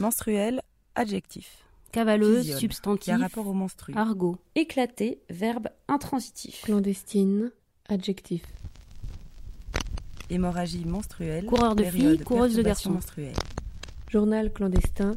Menstruel, adjectif. Cavaleuse, Physiole, substantif. Qui a rapport au menstru. Argot. Éclaté, verbe intransitif. Clandestine, adjectif. Hémorragie menstruelle. Coureur de filles, coureuse de garçons. Journal clandestin,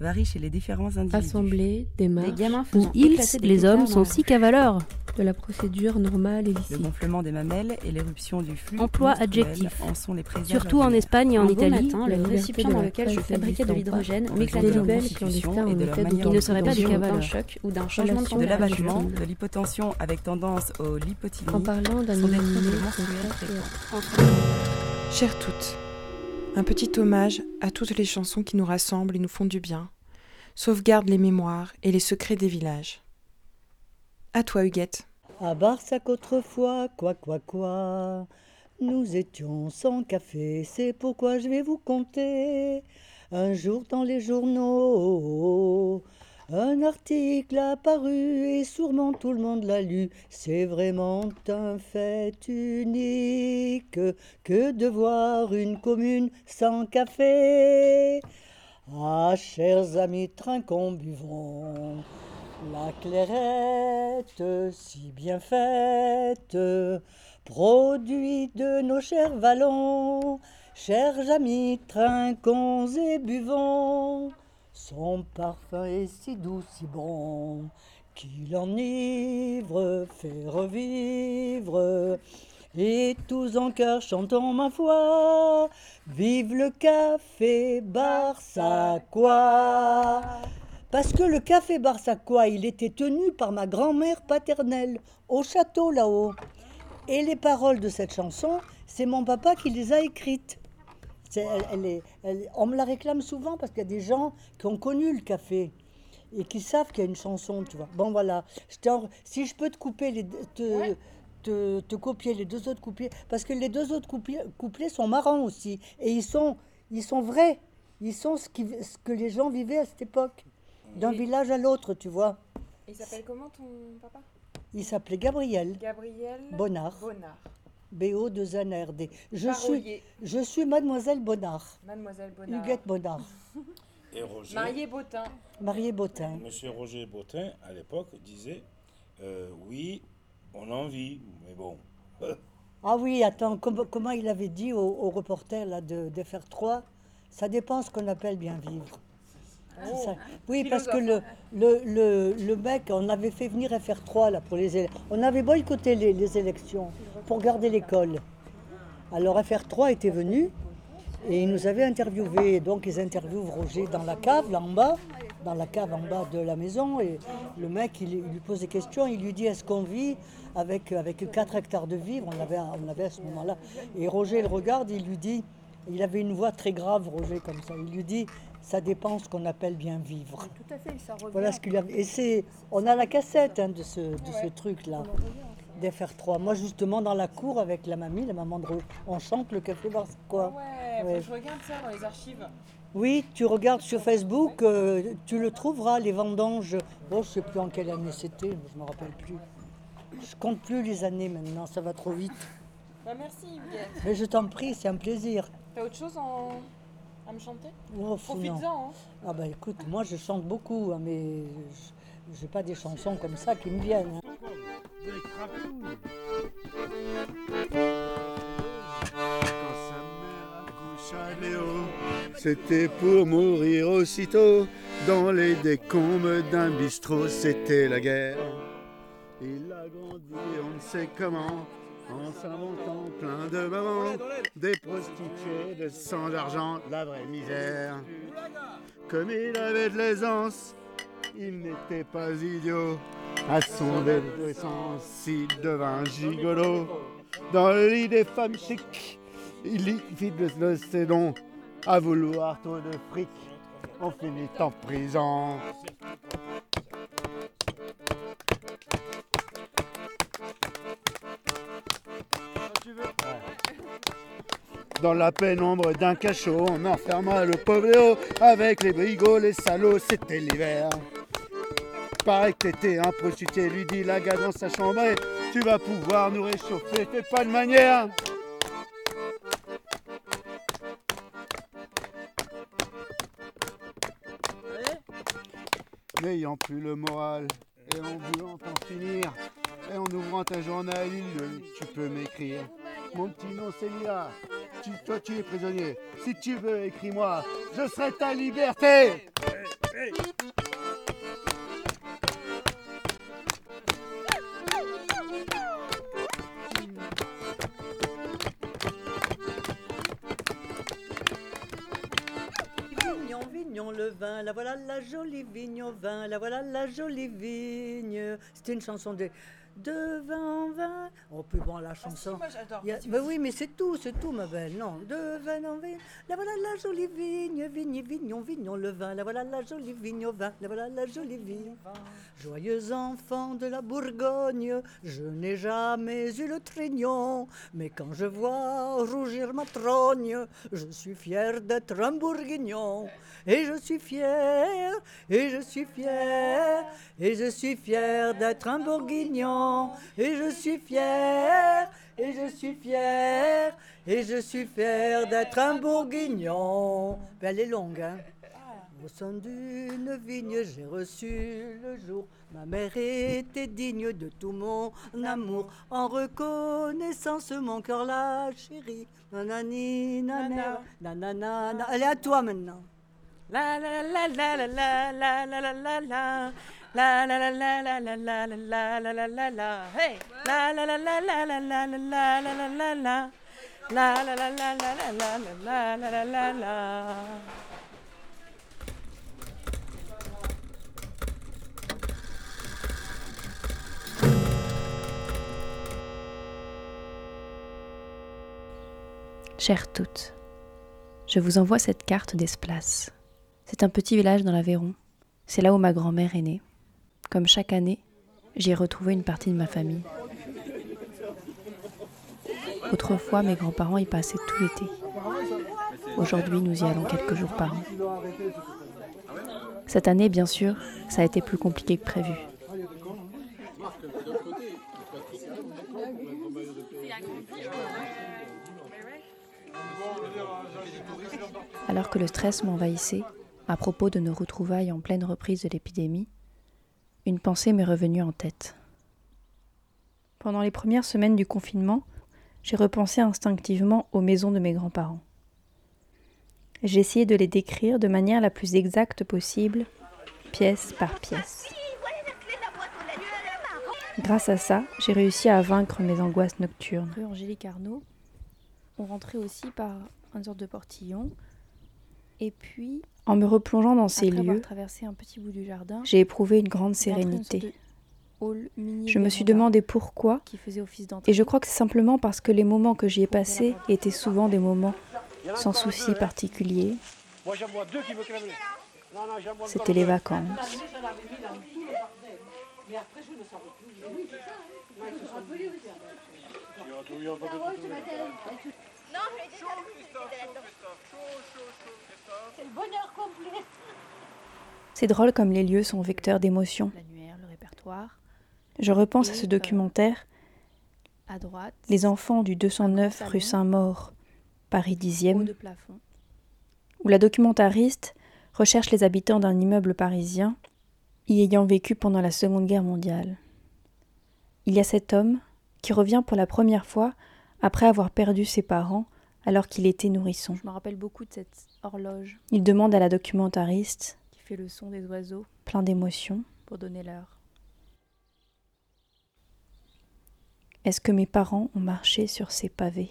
varie chez les différents individus. assemblée, Des démarche, gamins Où ils, des les hommes, sont six cavaleurs. de la procédure normale et Le licite. gonflement des mamelles et l'éruption du flux Emploi adjectif. en sont les Surtout en. Espagne et en beau Italie. matin, le récipient dans lequel je fabriquais de l'hydrogène m'éclatait Les de en constitution et en de leur manière ne serait pas des dangereux. d'un choc ou d'un changement de de l'abattement, de l'hypotension avec tendance au lipotylie En parlant d'un des. Chères toutes, un petit hommage à toutes les chansons qui nous rassemblent et nous font du bien, sauvegarde les mémoires et les secrets des villages. À toi, Huguette. À Barsac autrefois, quoi, quoi, quoi, nous étions sans café, c'est pourquoi je vais vous conter. Un jour dans les journaux, un article apparu et sûrement tout le monde l'a lu. C'est vraiment un fait unique que de voir une commune sans café. Ah, chers amis, trinquons, buvons. La clairette, si bien faite, produit de nos chers vallons. Chers amis, trinquons et buvons. Son parfum est si doux, si bon, qu'il enivre, fait revivre. Et tous en cœur chantons ma foi, vive le café barsacois. Parce que le café barsacois, il était tenu par ma grand-mère paternelle au château là-haut. Et les paroles de cette chanson, c'est mon papa qui les a écrites. Elle- on me la réclame souvent parce qu'il y a des gens qui ont connu le café et qui savent qu'il y a une chanson, tu vois. Bon, voilà. Si je peux te couper les te, te, te copier les deux autres couplets, parce que les deux autres couplets, couplets sont marrants aussi et ils sont, ils sont vrais. Ils sont ce, qui- ce que les gens vivaient à cette époque, d'un village à l'autre, tu vois. Il s'appelle comment ton papa? Il s'appelait Gabriel Gabriel Bonnard, Bonnard. BO de ZNRD. Je suis, je suis Mademoiselle Bonnard, Mademoiselle Bonnard. Huguette Bonnard, Et Roger, Marié Bottin. mariée Bottin. Monsieur Roger Bottin, à l'époque, disait euh, Oui, on en vit, mais bon. Ah oui, attends, com- comment il avait dit au, au reporter là, de, de FR3 Ça dépend ce qu'on appelle bien vivre. Ça. Oui, parce que le, le, le, le mec, on avait fait venir FR3 là, pour les On avait boycotté les, les élections pour garder l'école. Alors FR3 était venu et ils nous avaient interviewés. Donc ils interviewent Roger dans la cave, là en bas, dans la cave en bas de la maison. Et le mec, il, il lui pose des questions. Il lui dit Est-ce qu'on vit avec, avec 4 hectares de vivres? On avait, on avait à ce moment-là. Et Roger le regarde, il lui dit Il avait une voix très grave, Roger, comme ça. Il lui dit Ça dépend ce qu'on appelle bien vivre. Tout à fait, ça revient. Voilà ce qu'il avait. Et c'est, on a la cassette hein, de ce, de ce truc-là, d'FR3. Moi, justement, dans la cour avec la mamie, la maman de on chante le café Ah quoi. ouais, faut Ouais. que je regarde ça dans les archives. Oui, tu regardes sur Facebook, euh, tu le trouveras, les vendanges. Bon, je sais plus en quelle année c'était, je me rappelle plus. Je compte plus les années maintenant, ça va trop vite. Bah merci. Mais je t'en prie, c'est un plaisir. T'as autre chose en... à me chanter? Oh. Profites-en. Hein. Ah bah écoute, moi je chante beaucoup, hein, mais je- j'ai pas des chansons comme ça qui me viennent. hein. C'était pour mourir aussitôt. Dans les décombres d'un bistrot, c'était la guerre. Il a grandi, on ne sait comment, en s'inventant plein de mamans, des prostituées, de sang d'argent, la vraie misère. Comme il avait de l'aisance, il n'était pas idiot. À son adolescence, il devint gigolo. Dans le lit des femmes chics, il y vide le, sédon. À vouloir trop de fric, on finit en prison. Dans la pénombre d'un cachot, on enferma le pauvre avec les brigots, les salauds, c'était l'hiver. Paraît que t'étais un prostitué, lui dit la gars dans sa chambre, tu vas pouvoir nous réchauffer, fais pas de manière. N'ayant plus le moral et en voulant en finir, et en ouvrant ta journal, tu peux m'écrire. Mon petit nom c'est. Tu, toi tu es prisonnier. Si tu veux, écris-moi. Je serai ta liberté. Vignon, le vin, la voilà la jolie vigne au vin, la voilà la jolie vigne. C'était une chanson de de vin en vin. Oh, plus bon, la chanson. moi j'adore. Il y a- Vas-y, bah vas-y. oui, mais c'est tout, c'est tout, ma belle. Non, de vin en vin. La voilà la jolie vigne, vigne, vignon, vignon, le vin. La voilà la jolie vigne au vin. La voilà la jolie vigne. Joyeux enfant de la Bourgogne, je n'ai jamais eu le trignon. Mais quand je vois rougir ma trogne, je suis fier d'être un bourguignon. Et je suis fier, et je suis fier, et je suis fier d'être un bourguignon. Et je suis fier, et je suis fier, et je suis fier d'être un bourguignon. Ben, elle est longue, hein. Au sein d'une vigne, j'ai reçu le jour. Ma mère était digne de tout mon amour. En reconnaissance, mon cœur l'a chérie. Nanani, nana, nanana, na- Elle est à toi maintenant. Chères toutes, je vous envoie cette carte d'Esplace. C'est un petit village dans l'Aveyron. C'est là où ma grand-mère est née. Comme chaque année, j'y ai retrouvé une partie de ma famille. Autrefois, mes grands-parents y passaient tout l'été. Aujourd'hui, nous y allons quelques jours par an. Cette année, bien sûr, ça a été plus compliqué que prévu. Alors que le stress m'envahissait, à propos de nos retrouvailles en pleine reprise de l'épidémie, une pensée m'est revenue en tête. Pendant les premières semaines du confinement, j'ai repensé instinctivement aux maisons de mes grands-parents. J'ai essayé de les décrire de manière la plus exacte possible, pièce par pièce. Grâce à ça, j'ai réussi à vaincre mes angoisses nocturnes. On rentrait aussi par une sorte de portillon. Et puis, en me replongeant dans ces lieux, j'ai éprouvé une grande sérénité. Je me suis demandé pourquoi, et je crois que c'est simplement parce que les moments que j'y ai passés étaient souvent des moments sans souci particulier. C'était les vacances vois C'était les vacances. C'est drôle comme les lieux sont vecteurs d'émotions. Le. Je repense à ce euh, documentaire À droite, Les enfants du 209 salon. rue Saint-Maur, Paris haut 10e, de plafond. où la documentariste recherche les habitants d'un immeuble parisien y ayant vécu pendant la Seconde Guerre mondiale. Il y a cet homme qui revient pour la première fois après avoir perdu ses parents alors qu'il était nourrisson. Je me rappelle beaucoup de cette horloge. Il demande à la documentariste, qui fait le son des oiseaux. plein d'émotions, pour donner l'heure. Est-ce que mes parents ont marché sur ces pavés?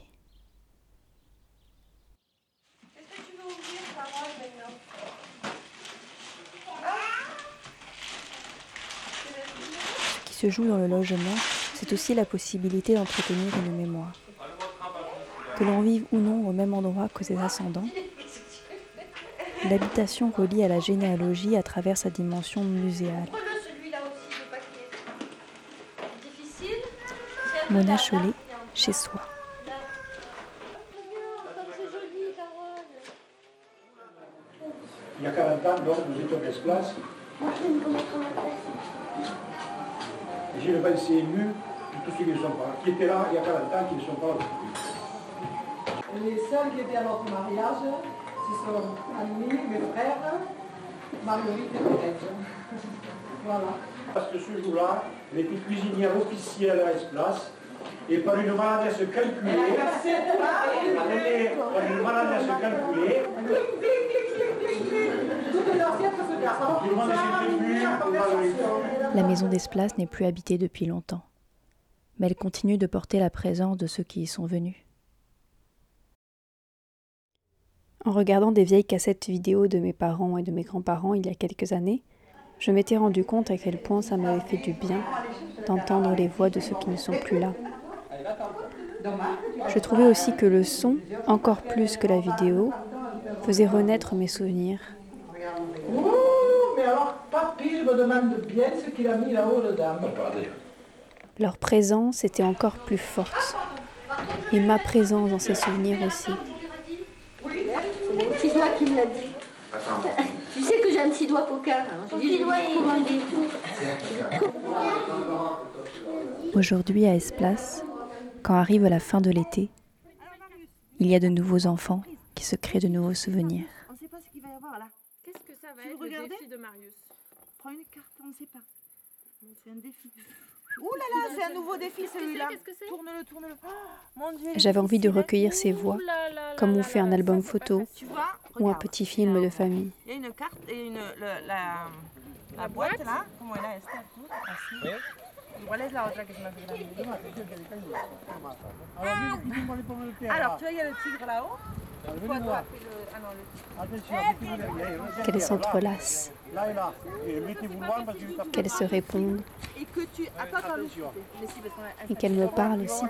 Ce qui se joue dans le logement, c'est aussi la possibilité d'entretenir une mémoire. Que l'on vive ou non au même endroit que ses ascendants, L'habitation relie à la généalogie à travers sa dimension muséale. Mona Chollet, chez soi. Il y a 40 ans, donc, nous étions place. J'ai le pensée ému de tous ceux qui ne sont pas, qui étaient là il y a 40 ans, qui ne sont pas là. Les seuls qui étaient à notre mariage, ce sont Annie, mes frères, Marguerite et Thérèse. Voilà. Parce que ce jour-là, elle était cuisinière officielle à Esplace, et par une maladresse calculée, par une maladresse calculée, La maison d'Esplace n'est plus habitée depuis longtemps, mais elle continue de porter la présence de ceux qui y sont venus. En regardant des vieilles cassettes vidéo de mes parents et de mes grands-parents il y a quelques années, je m'étais rendu compte à quel point ça m'avait fait du bien d'entendre les voix de ceux qui ne sont plus là. Je trouvais aussi que le son, encore plus que la vidéo, faisait renaître mes souvenirs. mais alors, papy, je me demande bien ce qu'il a mis là-haut, le dame. Leur présence était encore plus forte, et ma présence dans ces souvenirs aussi. C'est toi qui me l'as dit. Tu sais que j'ai un petit doigt poker. Hein. Est Aujourd'hui à Esplace, quand arrive la fin de l'été, il y a de nouveaux enfants qui se créent de nouveaux souvenirs. On ne sait pas ce qu'il va y avoir là. Qu'est-ce que ça va être le défi de Marius? Prends une carte, on ne sait pas. C'est un défi. Ouh là là, c'est un nouveau défi celui-là. Tourne-le, tourne-le. Oh. J'avais envie de recueillir ces voix, comme on fait un album photo ou un petit film de famille. Il y a une carte et une, la, la boîte là. Comment elle est. Alors, tu vois, il y a le tigre là-haut. Qu'elles s'entrelacent, qu'elles se répondent Et qu'elles me parlent aussi.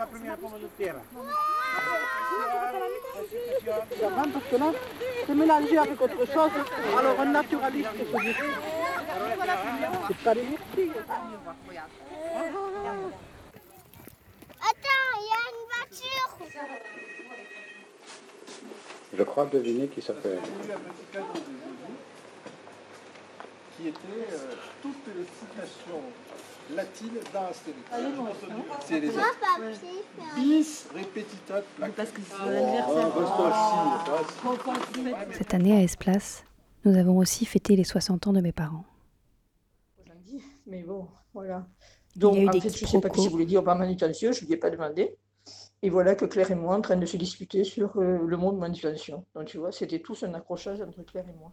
Attends, il y a une voiture. Je crois deviner qui ça peut être. qui était euh, toutes les citations latines dans Astérix. C'est les bis repetita. Parce que c'est reste assis, reste. Cette année à Esplace, nous avons aussi fêté les 60 ans de mes parents. Mais bon, voilà. Il Donc, y a eu en fait, je ne sais pas qui voulait dire par manutention, je ne lui ai pas demandé. Et voilà que Claire et moi en train de se disputer sur euh, le mot de manutention. Donc, tu vois, c'était tous un accrochage entre Claire et moi.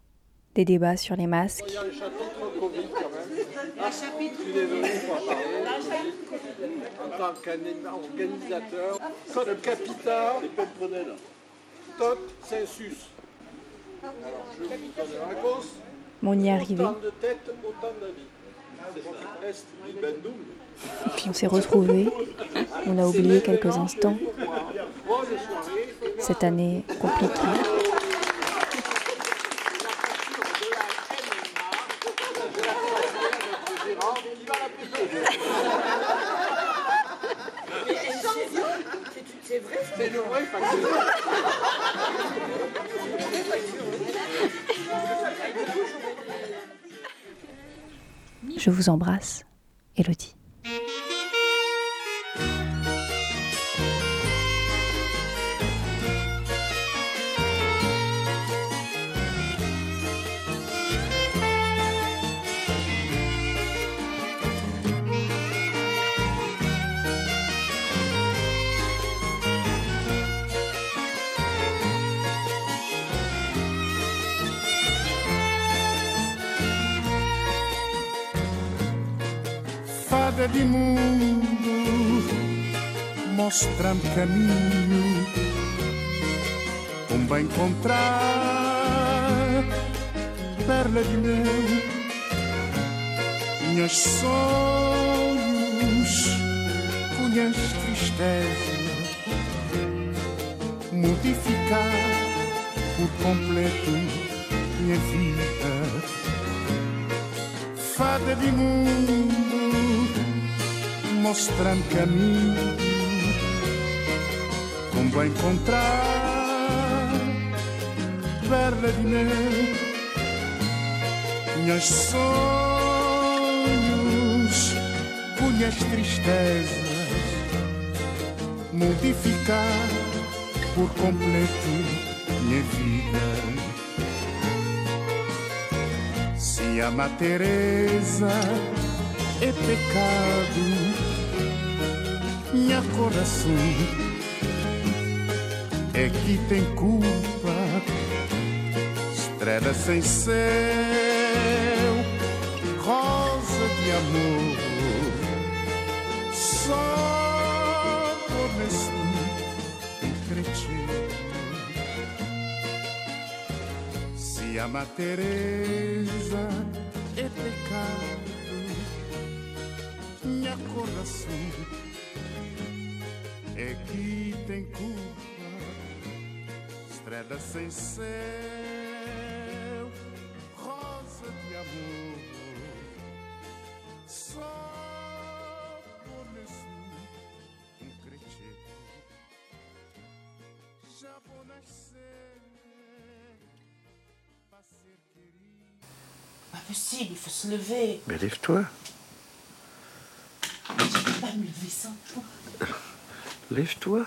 Des débats sur les masques, Il y a le chapitre Covid quand même. Ah, je suis désolé pour en parler. En tant qu'organisateur, code capita, tot sensus. Alors, je vous donne la réponse. on y est arrivé, Autant de têtes, autant d'avis. C'est Est du Bendoum? Puis on s'est retrouvés, on a oublié quelques instants, cette année compliquée. Je vous embrasse, Elodie. Mostra-me caminho, como encontrar perla de mel, minhas sonhos, punhas tristeza, modificar por completo minha vida. Fada de mundo, mostra-me caminho, como encontrar. Perla de mel, punhas sonhos, punhas tristezas, modificar por completo minha vida. Se amar Teresa é pecado, minha coração é que tem culpa, estrela sem céu, rosa de amor, só por nesse cretino. Se amar Teresa é pecado, minha coração é que tem culpa, estrela sem céu, rosa de amor, só por nesse um cretino. Já vou nascer, pra ser querido. Pas possible, il faut se lever. Mais lève-toi. Je peux pas me lever sans toi. Lève-toi.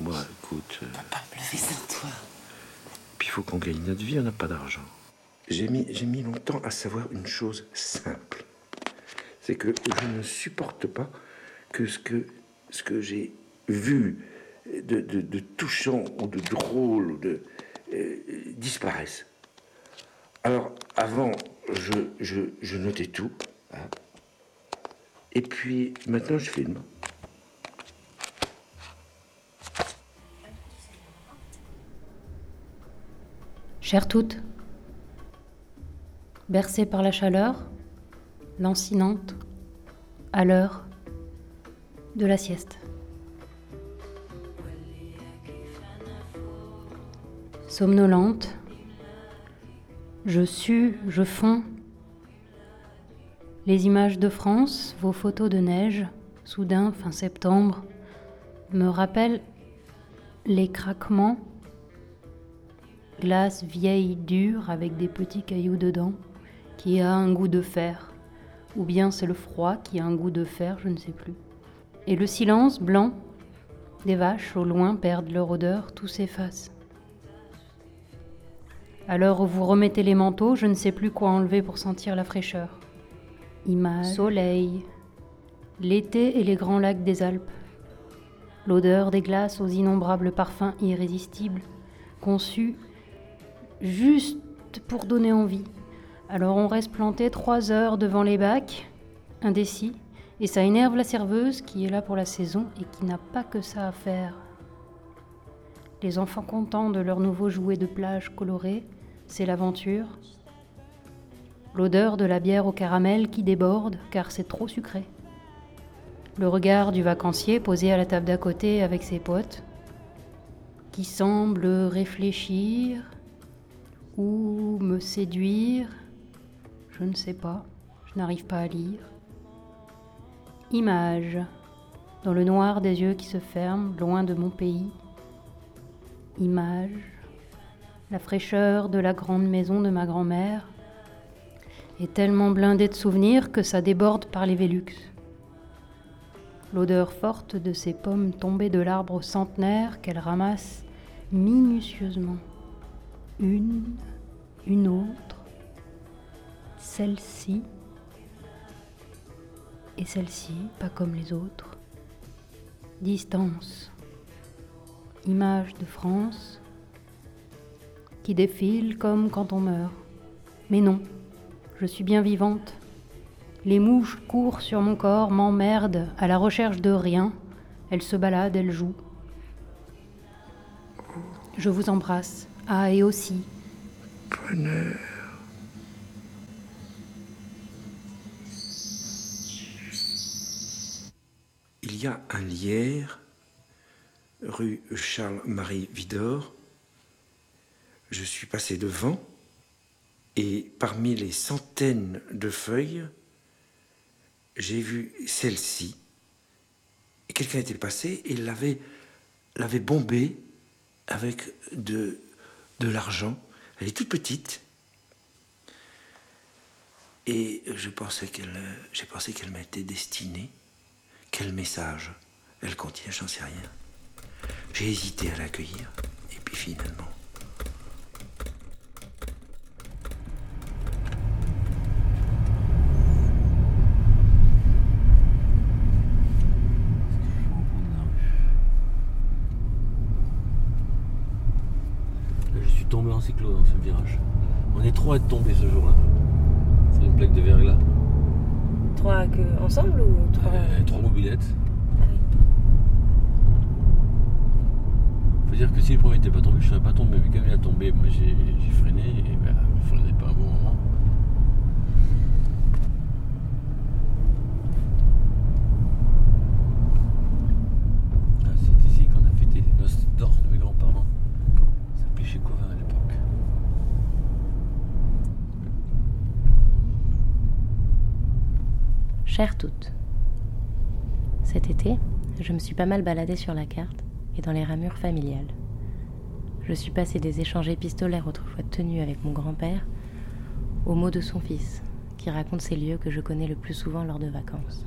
Moi, écoute. euh, Pas me lever sans toi. Puis il faut qu'on gagne notre vie, on n'a pas d'argent. J'ai mis, j'ai mis longtemps à savoir une chose simple. C'est que je ne supporte pas que ce que, ce que j'ai vu de, de- de touchant ou de drôle ou de, euh, disparaisse. Alors, avant, je, je, je notais tout. hein. Et puis, maintenant, je filme. Chères toutes, bercées par la chaleur, lancinante, à l'heure de la sieste. Somnolente, je sue, je fonds. Les images de France, vos photos de neige, soudain fin septembre, me rappellent les craquements glace vieille, dure, avec des petits cailloux dedans, qui a un goût de fer. Ou bien c'est le froid qui a un goût de fer, je ne sais plus. Et le silence blanc des vaches au loin perdent leur odeur, tout s'efface. À l'heure où vous remettez les manteaux, je ne sais plus quoi enlever pour sentir la fraîcheur. Image, soleil, l'été et les grands lacs des Alpes. L'odeur des glaces aux innombrables parfums irrésistibles, conçus juste pour donner envie. Alors on reste planté trois heures devant les bacs, indécis, et ça énerve la serveuse qui est là pour la saison et qui n'a pas que ça à faire. Les enfants contents de leur nouveau jouet de plage coloré, c'est l'aventure. L'odeur de la bière au caramel qui déborde car c'est trop sucré. Le regard du vacancier posé à la table d'à côté avec ses potes, qui semble réfléchir ou me séduire, je ne sais pas, je n'arrive pas à lire. Image, dans le noir des yeux qui se ferment, loin de mon pays. Image, la fraîcheur de la grande maison de ma grand-mère est tellement blindée de souvenirs que ça déborde par les Vélux. L'odeur forte de ces pommes tombées de l'arbre centenaire qu'elle ramasse minutieusement. Une, une autre, celle-ci et celle-ci, pas comme les autres. Distance, image de France qui défile comme quand on meurt. Mais non, je suis bien vivante. Les mouches courent sur mon corps, m'emmerdent à la recherche de rien. Elles se baladent, elles jouent. Je vous embrasse. Ah, et aussi. Bonheur. Il y a un lierre, rue Charles-Marie Vidor. Je suis passé devant et parmi les centaines de feuilles, j'ai vu celle-ci. Quelqu'un était passé et l'avait, l'avait avec de, de l'argent. Elle est toute petite. Et je pensais qu'elle, j'ai pensé qu'elle m'était destinée. Quel message Elle contient, j'en sais rien. J'ai hésité à l'accueillir. Et puis finalement, cyclo dans ce virage. On est trop à être tombé ce jour-là. C'est une plaque de verglas. Trois que ensemble ou trois Euh, trois mobilettes. Ah oui. Faut dire que si le premier n'était pas tombé, je serais pas tombé. Mais comme il a tombé, moi j'ai freiné et ben, je freinais pas un bon moment. Ah, c'est ici qu'on a fêté les noces d'or de mes grands-parents. Ça s'appelait chez à l'époque. Chères toutes, cet été, je me suis pas mal baladée sur la carte et dans les ramures familiales. Je suis passée des échanges épistolaires autrefois tenus avec mon grand-père aux mots de son fils, qui raconte ces lieux que je connais le plus souvent lors de vacances.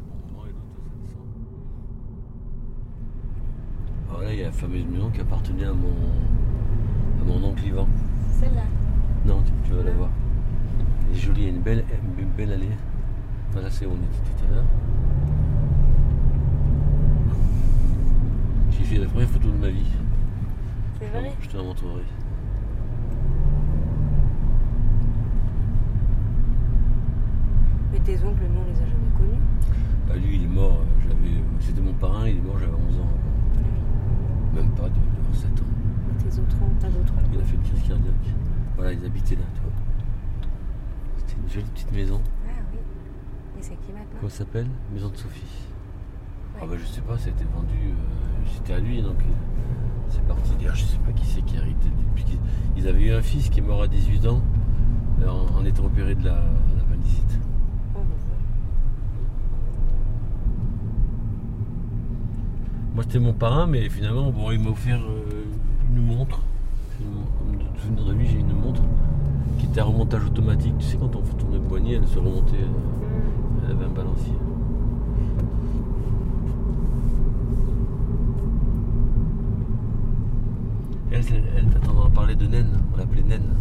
Alors là, il y a la fameuse maison qui appartenait à mon, à mon oncle Ivan. Celle-là. Non, tu, tu vas la voir. Elle est jolie, il y a une belle, une belle allée. Voilà, c'est où on était tout à l'heure. J'ai fait la première photo de ma vie. C'est vrai Je te la montrerai. Mais tes oncles, nous, on les a jamais connus. Bah, lui, il est mort, euh, j'avais, c'était mon parrain, il est mort, j'avais 11 ans. Même pas, de, de 7 ans. Et tes autres oncles, t'as d'autres oncles Il a fait une crise cardiaque. Voilà, ils habitaient là, tu vois. C'était une jolie petite maison. Ah. Et c'est qui maintenant Comment ça s'appelle Maison de Sophie. Ah bah je sais pas, ça a été vendu, euh, c'était à lui, donc euh, c'est parti. D'ailleurs, je sais pas qui c'est qui a hérité. Ils avaient eu un fils qui est mort à 18 ans euh, en, en étant opéré de la, de l'appendicite. Oh, bah, Moi c'était mon parrain, mais finalement, bon, il m'a offert euh, une montre. Comme de souvenir de lui, j'ai une montre qui était à remontage automatique. Tu sais, quand on fait tourner le poignet, elle se remontait. euh, elle avait un balancier. Elle, elle t'entendra parler de Naine, on l'appelait Naine.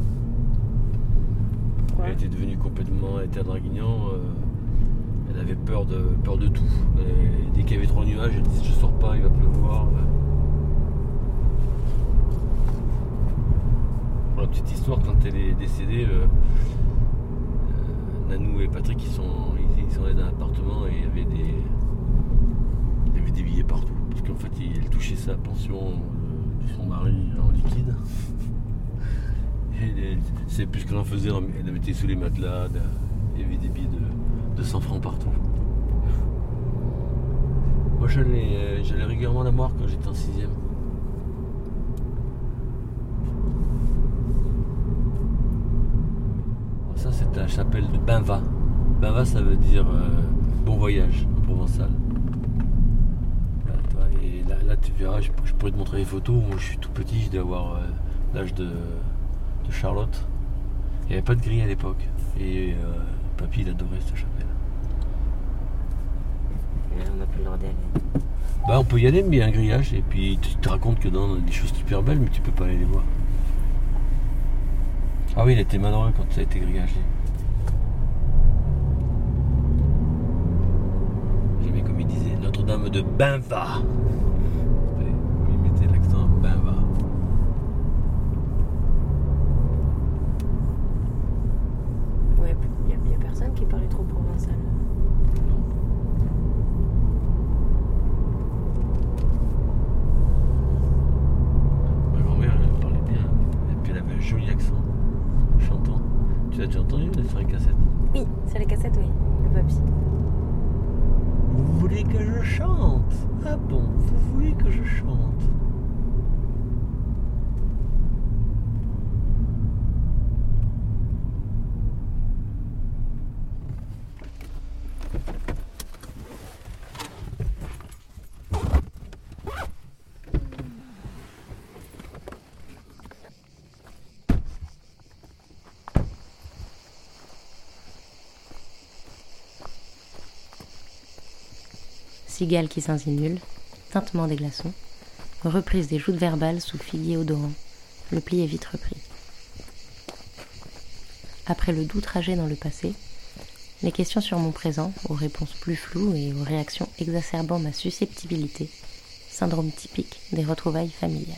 elle était devenue complètement, elle était à Draguignan, euh, elle avait peur de, peur de tout. Et dès qu'il y avait trop de nuages, elle disait je sors pas, il va pleuvoir. Pour la petite histoire, quand elle est décédée, euh, euh, Nanou et Patrick ils sont, ils, sont allés dans l'appartement et il y avait des. Il y avait des billets partout. Parce qu'en fait, elle touchait sa pension euh, de son mari en liquide. Et c'est plus qu'elle en faisait, elle mettait sous les matelas, il y avait des billets de, de 100 francs partout. Moi j'allais euh, j'allais régulièrement la voir quand j'étais en 6ème. Ça c'est la chapelle de Benva. Benva ça veut dire euh, bon voyage en provençal. Toi, et là, là, tu verras, je, je pourrais te montrer les photos. Moi je suis tout petit, je dois avoir euh, l'âge de, de Charlotte. Il n'y avait pas de grille à l'époque. Et euh, papy il adorait cette chapelle. Là, on n'a plus le droit d'y aller. Bah on peut y aller mais il y a un grillage et puis tu te racontes que dans des choses super belles mais tu peux pas aller les voir. Ah oui il était malheureux quand ça a été grillagé. J'aimais comme il disait Notre-Dame de Benva. Cigale qui s'insinule, tintement des glaçons, reprise des joutes verbales sous figuier odorant. Le pli est vite repris. Après le doux trajet dans le passé, les questions sur mon présent, aux réponses plus floues et aux réactions exacerbant ma susceptibilité, syndrome typique des retrouvailles familiales.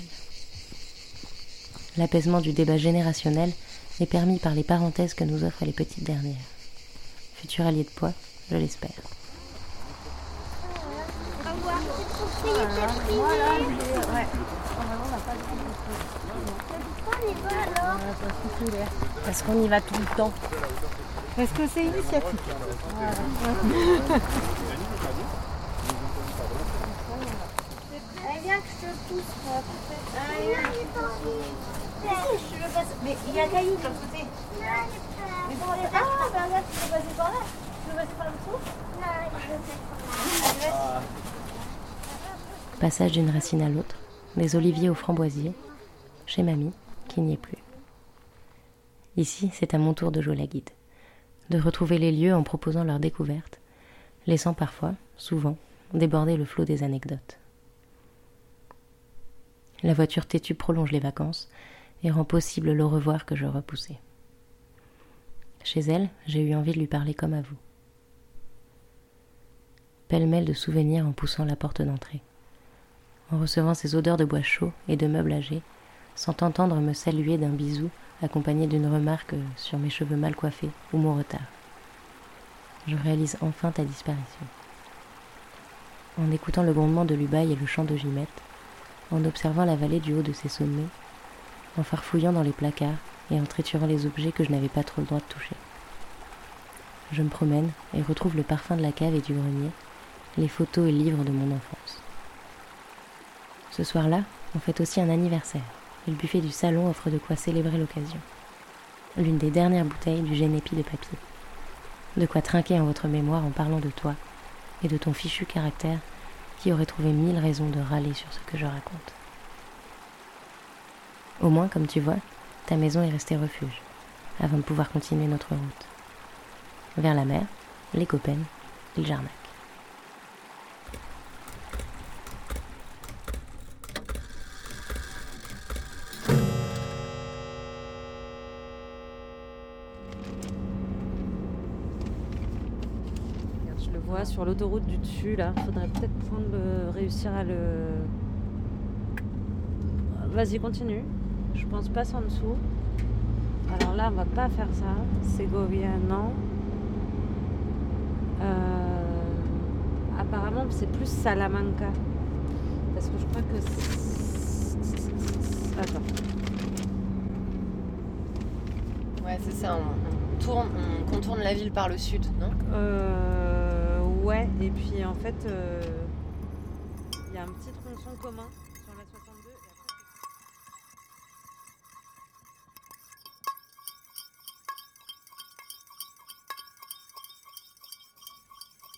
L'apaisement du débat générationnel est permis par les parenthèses que nous offrent les petites dernières. Futur allié de poids, je l'espère. Parce qu'on y va tout le temps. Parce que c'est initiatique. Allez, viens que je te pousse. Je veux passer. Mais il y a un caillou de l'autre côté. Mais bon, ah, bah tu veux passer par là. Tu veux passer par le dessous Non, je veux passer par là. Passage d'une racine à l'autre, des oliviers aux framboisiers, chez mamie, qui n'y est plus. Ici, c'est à mon tour de jouer la guide, de retrouver les lieux en proposant leur découverte, laissant parfois, souvent, déborder le flot des anecdotes. La voiture têtue prolonge les vacances et rend possible le revoir que je repoussais. Chez elle, j'ai eu envie de lui parler comme à vous. Pêle-mêle de souvenirs en poussant la porte d'entrée, en recevant ces odeurs de bois chaud et de meubles âgés, sans entendre me saluer d'un bisou accompagné d'une remarque sur mes cheveux mal coiffés ou mon retard. Je réalise enfin ta disparition. En écoutant le grondement de l'ubaye et le chant de Gimette, en observant la vallée du haut de ses sommets, en farfouillant dans les placards et en triturant les objets que je n'avais pas trop le droit de toucher. Je me promène et retrouve le parfum de la cave et du grenier, les photos et livres de mon enfance. Ce soir-là, on fête aussi un anniversaire, et le buffet du salon offre de quoi célébrer l'occasion. L'une des dernières bouteilles du génépi de papier. De quoi trinquer en votre mémoire en parlant de toi et de ton fichu caractère qui aurait trouvé mille raisons de râler sur ce que je raconte. Au moins, comme tu vois, ta maison est restée refuge, avant de pouvoir continuer notre route. Vers la mer, les Copennes, le Jarnac. Sur l'autoroute du dessus là. Faudrait peut-être prendre le- réussir à le. Vas-y, continue. Je pense passe en dessous. Alors là, on va pas faire ça. Ségovia, non. Euh, Apparemment, c'est plus Salamanca. Parce que je crois que. c'est- Attends. Ouais, c'est ça. On, on tourne, on contourne la ville par le sud, non? Euh, ouais, et puis en fait, euh, il y a un petit tronçon commun sur la 62. et après,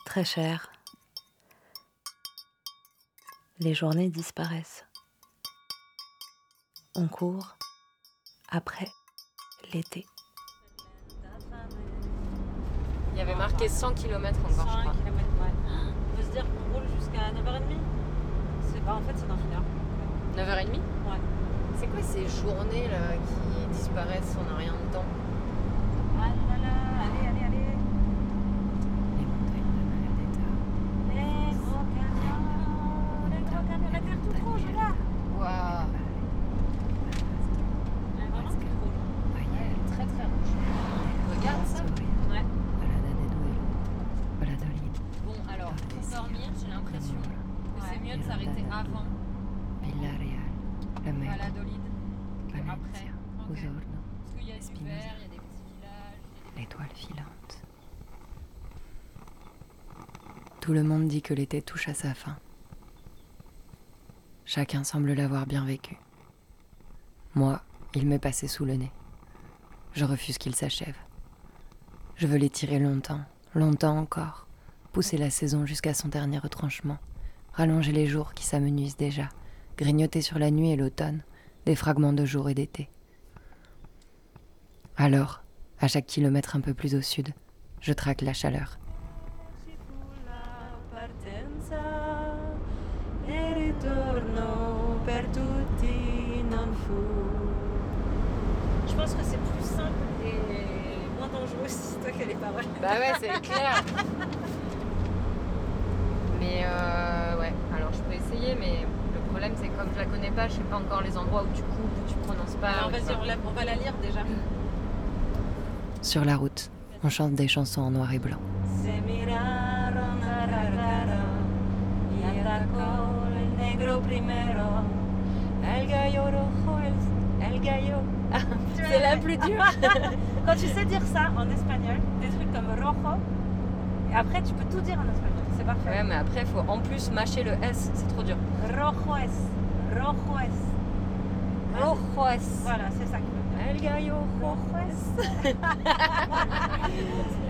Très cher. Les journées disparaissent. On court après l'été. Y avait marqué 100 km encore, je 100 crois. km, ouais. On peut se dire qu'on roule jusqu'à 9h30 C'est pas en fait, c'est dans une heure. 9h30 Ouais. C'est quoi ces journées là qui disparaissent, on n'a rien dedans Ah là là, allez, allez, allez. Les gros camions, les gros camions, la terre toute rouge là. Waouh Elle est vraiment toute rouge. Elle est très très rouge. Regarde ça Ouais. Bon, alors, pour dormir, j'ai l'impression que de s'arrêter avant Valladolid qu'après. Ok. Parce qu'il y a du vert, il y a des petits villages. L'étoile filante. Tout le monde dit que l'été touche à sa fin. Chacun semble l'avoir bien vécu. Moi, il m'est passé sous le nez. Je refuse qu'il s'achève. Je veux l'étirer longtemps, longtemps encore, pousser la saison jusqu'à son dernier retranchement, rallonger les jours qui s'amenuisent déjà, grignoter sur la nuit et l'automne des fragments de jour et d'été. Alors, à chaque kilomètre un peu plus au sud, je traque la chaleur. Je pense que c'est plus simple et moins dangereux si c'est toi qui as les paroles. Bah ouais, c'est clair. Mais euh mais le problème c'est que comme je la connais pas, je sais pas encore les endroits où tu coupes, où tu prononces pas. Alors vas-y, on, la- on va la lire déjà. Sur la route, on chante des chansons en noir et blanc. Se miraron cara a cara y atacó el negro primero. El gallo rojo, el, el gallo. C'est la plus dure. Quand tu sais dire ça en espagnol, des trucs comme rojo, et après tu peux tout dire en espagnol. Parfait. Ouais, mais après, faut en plus mâcher le S, c'est trop dur. Rojo es. Rojo es. Rojo es. Voilà, c'est ça que je veux dire. El gallo rojo es.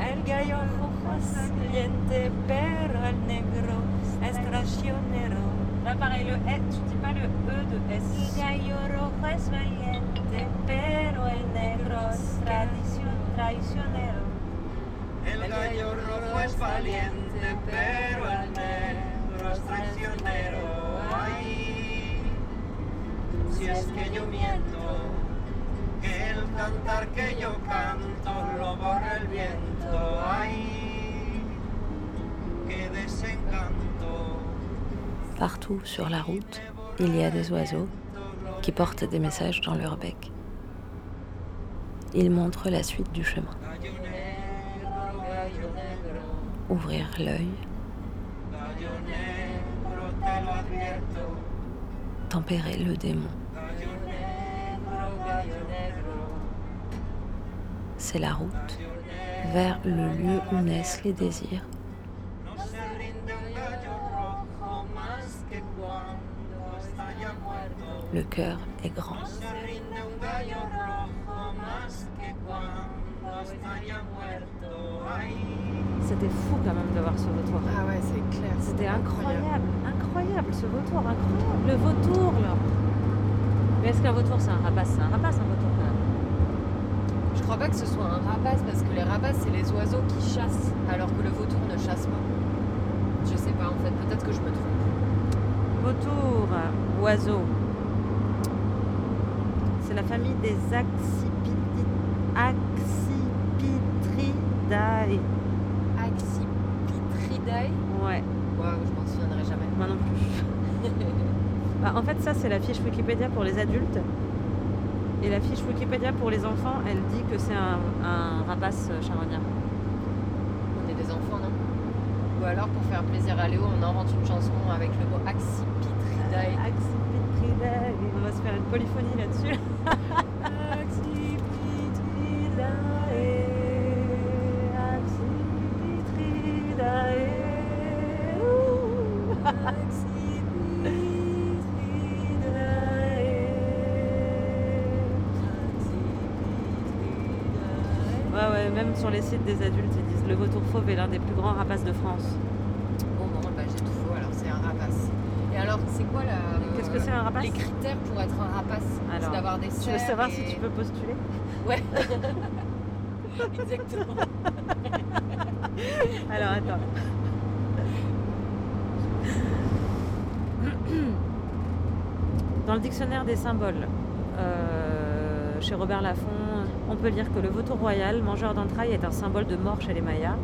El gallo rojo es valiente, pero el negro es traicionero. Là pareil, le S, tu dis pas le E de S. El gallo rojo es valiente, pero el negro es tradicio- traicionero. El gallo rojo es valiente, pero el negro es traicionero. Ay, si es que yo miento, que el cantar que yo canto lo borra el viento. Ay, qué desencanto. Partout sur la route, il y a des oiseaux qui portent des messages dans leur bec. Ils montrent la suite du chemin. Ouvrir l'œil, tempérer le démon. C'est la route vers le lieu où naissent les désirs, le cœur est grand. C'était fou quand même de voir ce vautour. Ah ouais, c'est clair. C'était incroyable, incroyable ce vautour, incroyable. Le vautour là. Mais est-ce qu'un vautour c'est un rapace? C'est un rapace un vautour quand même. Je crois pas que ce soit un rapace parce que les rapaces c'est les oiseaux qui chassent alors que le vautour ne chasse pas. Je sais pas en fait, peut-être que je me trompe. Vautour, oiseau. C'est la famille des. Accipitridae. Ouais. Waouh, je m'en souviendrai jamais. Moi non plus. Bah, en fait, ça, c'est la fiche Wikipédia pour les adultes. Et la fiche Wikipédia pour les enfants, elle dit que c'est un, un rapace euh, charognard. On est des enfants, non? Ou alors pour faire plaisir à Léo, on invente une chanson avec le mot accipitridae. Accipitridae. On va se faire une polyphonie là-dessus. Sur les sites des adultes, ils disent le vautour fauve est l'un des plus grands rapaces de France. Bon, bon, bah j'ai tout faux, alors c'est un rapace. Et alors, c'est quoi la. Qu'est-ce que c'est un rapace Les critères pour être un rapace? C'est d'avoir des Tu veux savoir et- si tu peux postuler? Ouais. Exactement. Alors attends. Dans le dictionnaire des symboles, euh, chez Robert Laffont, on peut lire que le vautour royal, mangeur d'entrailles, est un symbole de mort chez les Mayas.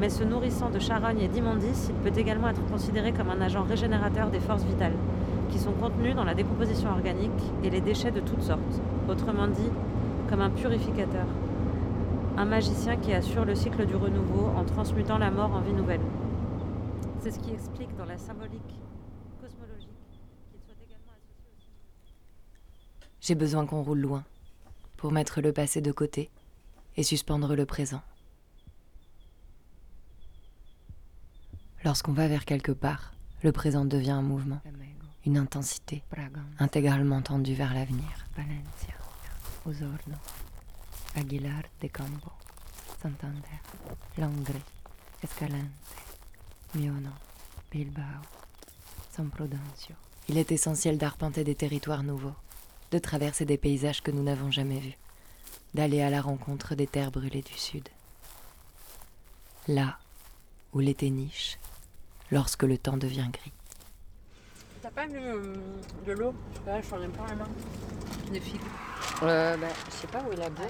Mais se nourrissant de charognes et d'immondices, il peut également être considéré comme un agent régénérateur des forces vitales, qui sont contenues dans la décomposition organique et les déchets de toutes sortes. Autrement dit, comme un purificateur. Un magicien qui assure le cycle du renouveau en transmutant la mort en vie nouvelle. C'est ce qui explique dans la symbolique cosmologique qu'il soit également associé J'ai besoin qu'on roule loin pour mettre le passé de côté et suspendre le présent. Lorsqu'on va vers quelque part, le présent devient un mouvement, une intensité, intégralement tendue vers l'avenir. Valencia, Osorno, Aguilar de Campo, Santander, Escalante, Miono, Bilbao, San Prudencio. Il est essentiel d'arpenter des territoires nouveaux, de traverser des paysages que nous n'avons jamais vus, d'aller à la rencontre des terres brûlées du sud. Là où l'été niche, lorsque le temps devient gris. T'as pas mis euh, de l'eau? Là, je n'en ai pas la main. Des figues. Euh, bah, je sais pas où est la bourre.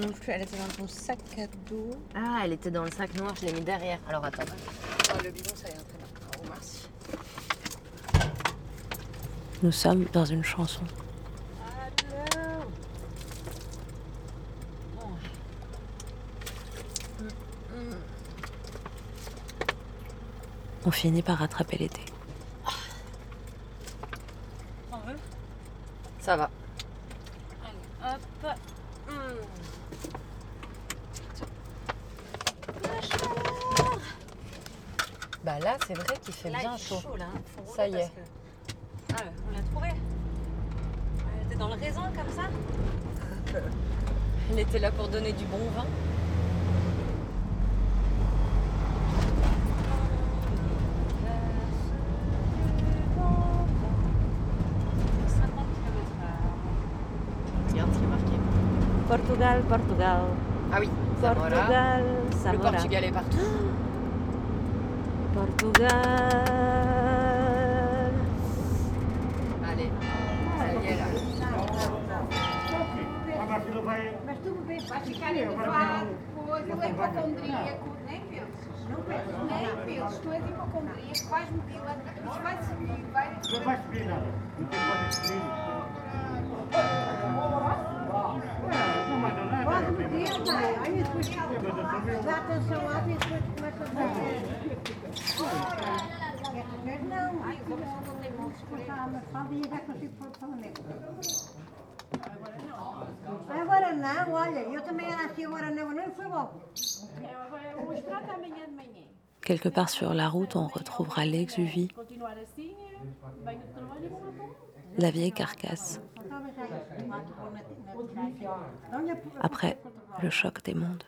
Non plus, elle était dans ton sac à dos. Ah, elle était dans le sac noir, je l'ai mis derrière. Alors attends. Oh, le bidon, ça ira très bien. Oh, merci. Nous sommes dans une chanson. On finit par rattraper l'été. Ça va. Allez, hop. Bah là, c'est vrai qu'il fait Là, bien il fait chaud. chaud, là, hein. Ça y est. Portugal, Portugal. Ah oui, Zamora. Portugal, Le Zamora. Portugal est partout. Portugal. Allez, ça y est là. Mas tudo bem, vai ficar ali do lado, coisa, o hipocondríaco, nem penses. Não penses, nem penses. Tu és hipocondríaco, vais lá, isso vai subir, vai. Não vai subir nada. Não tem como subir. Agora não, olha, eu também agora não, bom. Quelque part sur la route, on retrouvera l'exuvie, e para la vieille carcasse. Après le choc des mondes.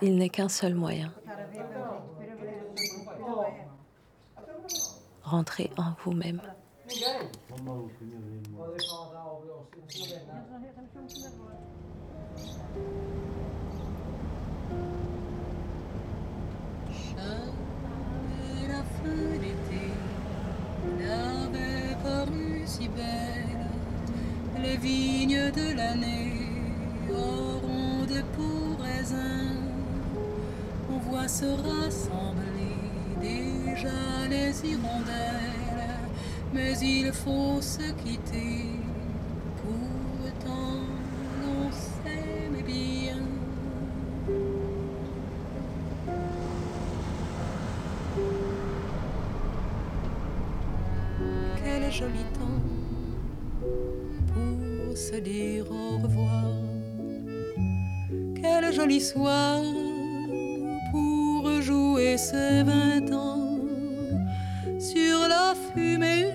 Il n'est qu'un seul moyen, rentrer en vous-même. Si belle. Les vignes de l'année auront des pots raisins. On voit se rassembler déjà les hirondelles, mais il faut se quitter. Soir pour jouer ses vingt ans sur la fumée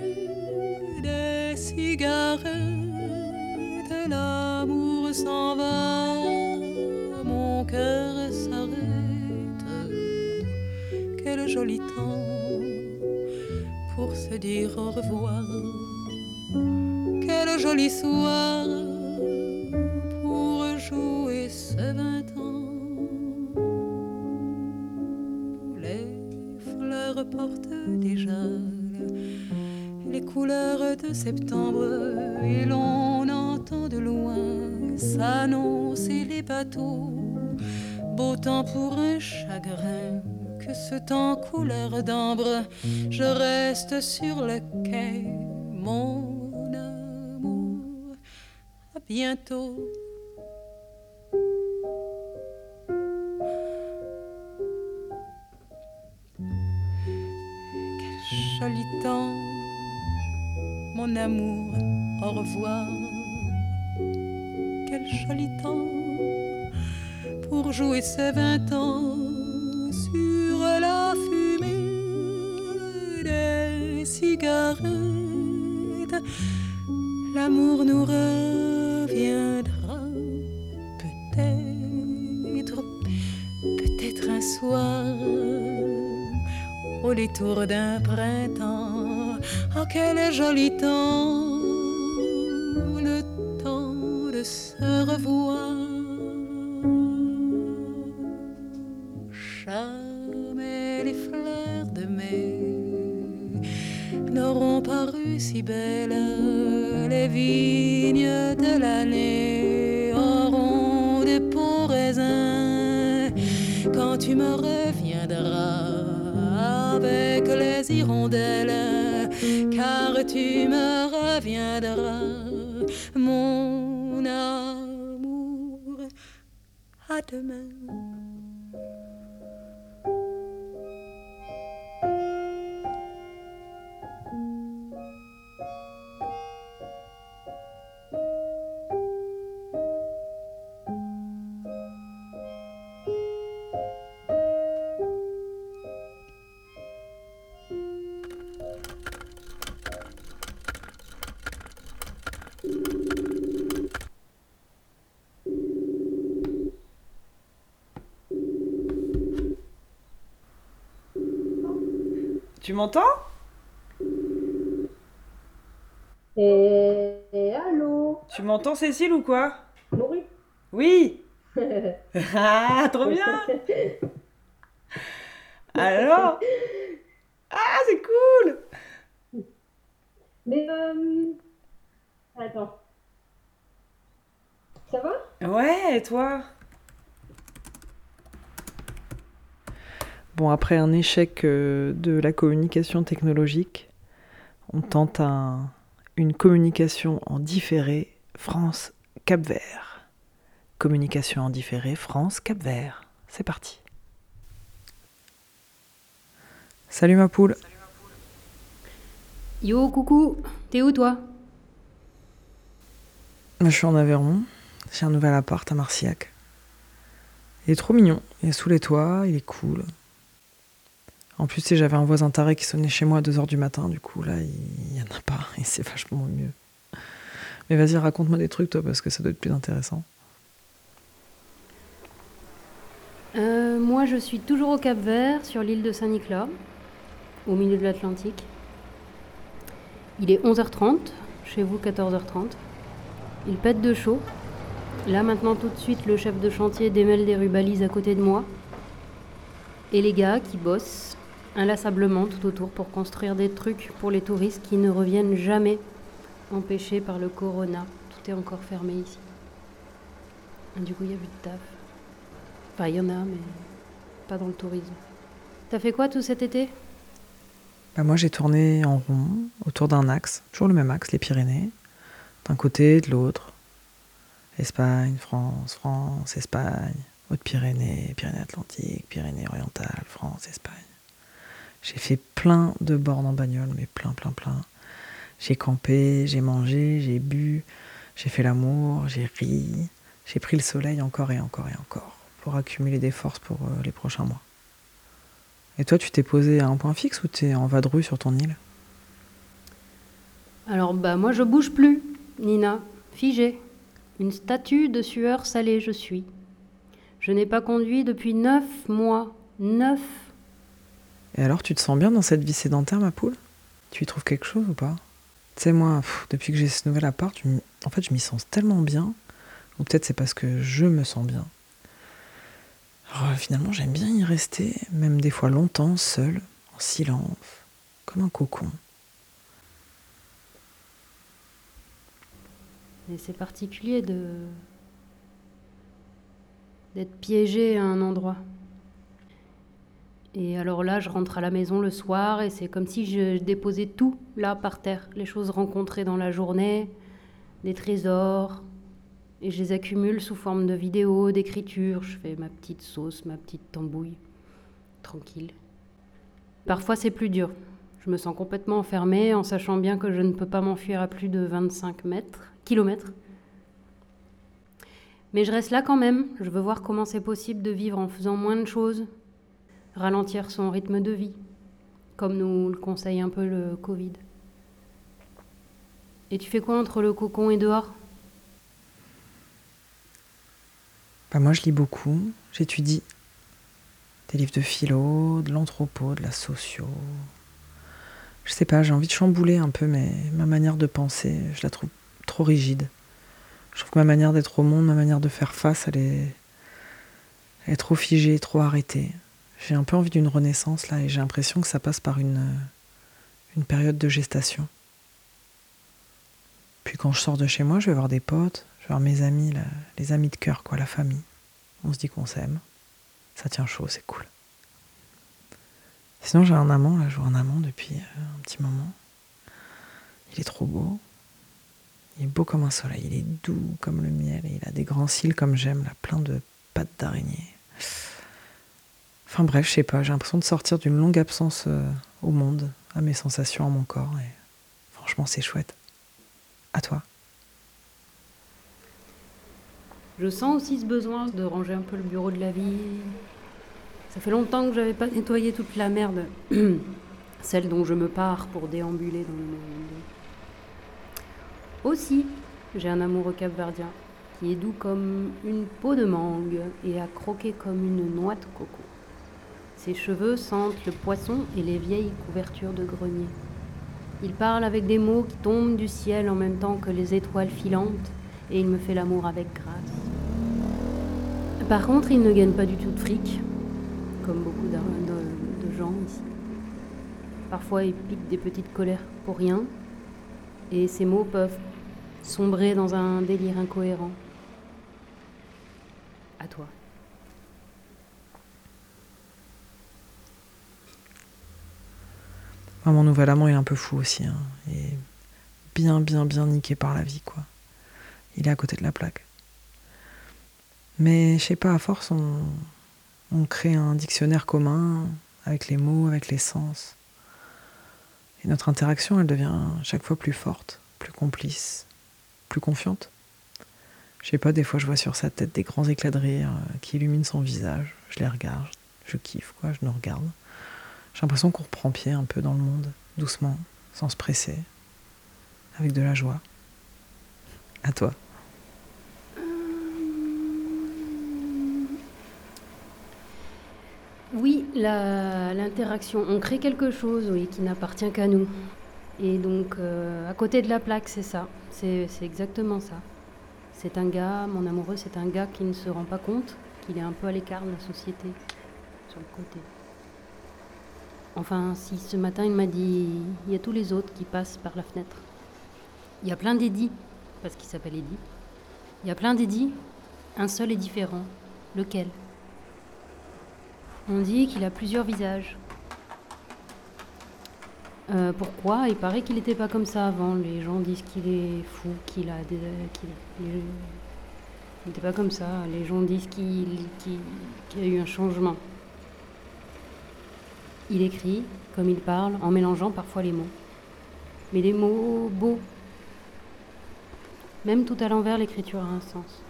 des cigarettes. L'amour s'en va, mon cœur s'arrête. Quel joli temps pour se dire au revoir. Quel joli soir septembre et l'on entend de loin s'annoncer les bateaux. Beau temps pour un chagrin que ce temps couleur d'ambre. Je reste sur le quai, mon amour. À bientôt. Quel joli amour, au revoir. Quel joli temps pour jouer ces vingt ans sur la fumée des cigarettes. L'amour nous reviendra peut-être, peut-être un soir au détour d'un printemps. Ah, quel joli temps, le temps de se revoir. Jamais les fleurs de mai n'auront paru si belles. M'entends Et, et allô Tu m'entends Cécile ou quoi? Oui. Oui. Ah, trop bien. Alors? Ah, c'est cool. Mais euh... Attends. Ça va? Ouais, et toi? Bon, après un échec euh, de la communication technologique, on tente un- une communication en différé France-Cap-Vert. Communication en différé France-Cap-Vert. C'est parti. Salut ma poule. Yo, coucou, t'es où toi? Je suis en Aveyron. J'ai un nouvel appart à Marciac. Il est trop mignon. Il est sous les toits, il est cool. En plus, j'avais un voisin taré qui sonnait chez moi à 2h du matin. Du coup, là, il n'y en a pas. Et c'est vachement mieux. Mais vas-y, raconte-moi des trucs, toi, parce que ça doit être plus intéressant. Euh, Moi, je suis toujours au Cap Vert, sur l'île de Saint-Nicolas, au milieu de l'Atlantique. Il est 11h30, chez vous 14h30. Il pète de chaud. Là, maintenant, tout de suite, le chef de chantier démêle des rubalises à côté de moi. Et les gars qui bossent inlassablement tout autour pour construire des trucs pour les touristes qui ne reviennent jamais, empêchés par le corona. Tout est encore fermé ici. Du coup, il n'y a plus de taf. Enfin, il y en a, mais pas dans le tourisme. T'as fait quoi tout cet été? Bah, moi, j'ai tourné en rond, autour d'un axe. Toujours le même axe, les Pyrénées. D'un côté, de l'autre. Espagne, France, France, Espagne. Haute-Pyrénées, Pyrénées-Atlantiques, Pyrénées-Orientales, France, Espagne. J'ai fait plein de bornes en bagnole, mais plein, plein, plein. J'ai campé, j'ai mangé, j'ai bu, j'ai fait l'amour, j'ai ri, j'ai pris le soleil encore et encore et encore pour accumuler des forces pour euh, les prochains mois. Et toi, tu t'es posé à un point fixe ou t'es en vadrouille sur ton île? Alors, bah, moi, je bouge plus, Nina. Figée. Une statue de sueur salée, je suis. Je n'ai pas conduit depuis neuf mois. Neuf Et alors, tu te sens bien dans cette vie sédentaire, ma poule? Tu y trouves quelque chose ou pas? Tu sais, moi, depuis que j'ai ce nouvel appart, en fait, je m'y sens tellement bien. Ou peut-être c'est parce que je me sens bien. Euh, finalement, j'aime bien y rester, même des fois longtemps, seul, en silence, comme un cocon. Et c'est particulier de. d'être piégé à un endroit. Et alors là, je rentre à la maison le soir et c'est comme si je déposais tout là par terre. Les choses rencontrées dans la journée, des trésors. Et je les accumule sous forme de vidéos, d'écritures. Je fais ma petite sauce, ma petite tambouille. Tranquille. Parfois, c'est plus dur. Je me sens complètement enfermée en sachant bien que je ne peux pas m'enfuir à plus de 25 mètres, kilomètres. Mais je reste là quand même. Je veux voir comment c'est possible de vivre en faisant moins de choses, ralentir son rythme de vie, comme nous le conseille un peu le Covid. Et tu fais quoi entre le cocon et dehors? Bah, moi, je lis beaucoup, j'étudie des livres de philo, de l'anthropo, de la socio. Je sais pas, j'ai envie de chambouler un peu, mais ma manière de penser, je la trouve trop rigide. Je trouve que ma manière d'être au monde, ma manière de faire face, elle est trop figée, trop arrêtée. J'ai un peu envie d'une renaissance là et j'ai l'impression que ça passe par une, une période de gestation. Puis quand je sors de chez moi, je vais voir des potes, je vais voir mes amis, les amis de cœur, quoi, la famille. On se dit qu'on s'aime. Ça tient chaud, c'est cool. Sinon, j'ai un amant, là, je vois un amant depuis euh, un petit moment. Il est trop beau. Il est beau comme un soleil, il est doux comme le miel et il a des grands cils comme j'aime, là, plein de pattes d'araignée. Enfin bref, je sais pas, j'ai l'impression de sortir d'une longue absence euh, au monde, à mes sensations, à mon corps. Et franchement, c'est chouette. À toi. Je sens aussi ce besoin de ranger un peu le bureau de la vie. Ça fait longtemps que j'avais pas nettoyé toute la merde, celle dont je me pars pour déambuler dans le monde. Aussi, j'ai un amoureux capverdien qui est doux comme une peau de mangue et à croquer comme une noix de coco. Ses cheveux sentent le poisson et les vieilles couvertures de grenier. Il parle avec des mots qui tombent du ciel en même temps que les étoiles filantes et il me fait l'amour avec grâce. Par contre, il ne gagne pas du tout de fric, comme beaucoup de, de- gens ici. Parfois, il pique des petites colères pour rien et ses mots peuvent sombrer dans un délire incohérent. À toi. Moi, mon nouvel amant est un peu fou aussi. Hein, et bien, bien, bien niqué par la vie, quoi. Il est à côté de la plaque. Mais je sais pas, à force, on, on crée un dictionnaire commun avec les mots, avec les sens. Et notre interaction, elle devient chaque fois plus forte, plus complice, plus confiante. Je sais pas, des fois je vois sur sa tête des grands éclats de rire euh, qui illuminent son visage. Je les regarde, je kiffe, quoi, je nous regarde. J'ai l'impression qu'on reprend pied un peu dans le monde, doucement, sans se presser, avec de la joie. À toi. Oui, la- l'interaction. On crée quelque chose, oui, qui n'appartient qu'à nous. Et donc, euh, à côté de la plaque, c'est ça. C'est exactement ça. C'est un gars, mon amoureux, c'est un gars qui ne se rend pas compte qu'il est un peu à l'écart de la société, sur le côté. Enfin, si ce matin il m'a dit, il y a tous les autres qui passent par la fenêtre. Il y a plein d'Eddie, parce qu'il s'appelle Eddie. Il y a plein d'Eddie, un seul est différent. Lequel? On dit qu'il a plusieurs visages. Euh, pourquoi? Il paraît qu'il n'était pas comme ça avant. Les gens disent qu'il est fou, qu'il a des. qu'il il n'était pas comme ça. Les gens disent qu'il y a eu un changement. Il écrit, comme il parle, en mélangeant parfois les mots. Mais des mots beaux. Même tout à l'envers, l'écriture a un sens.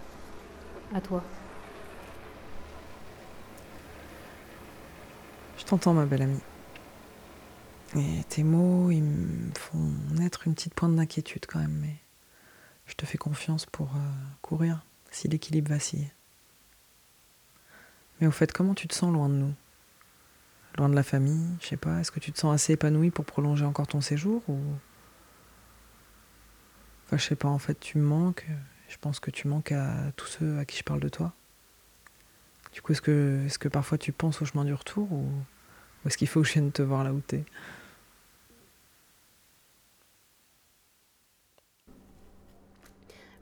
À toi. Je t'entends, ma belle amie. Et tes mots, ils me font naître une petite pointe d'inquiétude quand même, mais je te fais confiance pour euh, courir si l'équilibre vacille. Mais au fait, comment tu te sens loin de nous? Loin de la famille, je sais pas, est-ce que tu te sens assez épanoui pour prolonger encore ton séjour ou? Enfin, je sais pas, en fait, tu me manques. Je pense que tu manques à tous ceux à qui je parle de toi. Du coup, est-ce que, est-ce que parfois tu penses au chemin du retour ou, ou est-ce qu'il faut que je vienne te voir là où t'es?